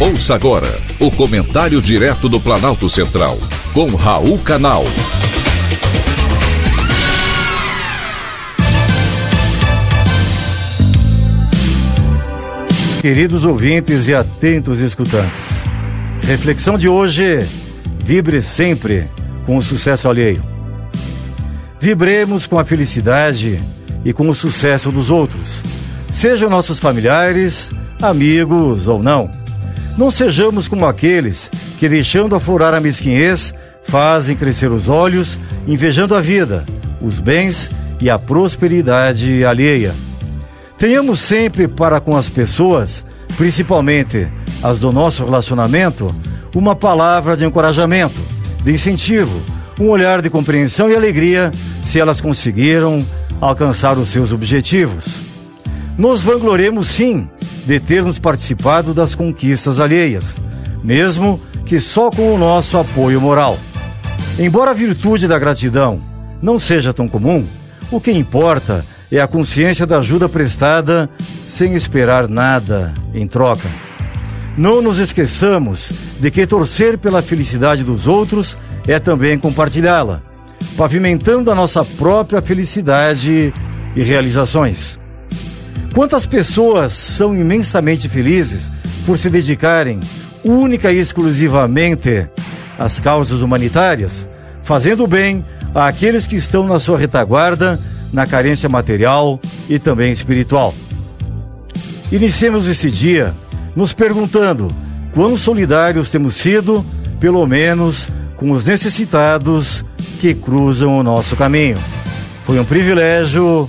Ouça agora o comentário direto do Planalto Central, com Raul Canal. Queridos ouvintes e atentos escutantes, reflexão de hoje: vibre sempre com o sucesso alheio. Vibremos com a felicidade e com o sucesso dos outros, sejam nossos familiares, amigos ou não. Não sejamos como aqueles que, deixando aflorar a mesquinhez, fazem crescer os olhos, invejando a vida, os bens e a prosperidade alheia. Tenhamos sempre para com as pessoas, principalmente as do nosso relacionamento, uma palavra de encorajamento, de incentivo, um olhar de compreensão e alegria se elas conseguiram alcançar os seus objetivos. Nos vangloremos sim de termos participado das conquistas alheias, mesmo que só com o nosso apoio moral. Embora a virtude da gratidão não seja tão comum, o que importa é a consciência da ajuda prestada sem esperar nada em troca. Não nos esqueçamos de que torcer pela felicidade dos outros é também compartilhá-la, pavimentando a nossa própria felicidade e realizações. Quantas pessoas são imensamente felizes por se dedicarem única e exclusivamente às causas humanitárias, fazendo bem àqueles que estão na sua retaguarda, na carência material e também espiritual. Iniciemos esse dia nos perguntando quão solidários temos sido, pelo menos com os necessitados que cruzam o nosso caminho. Foi um privilégio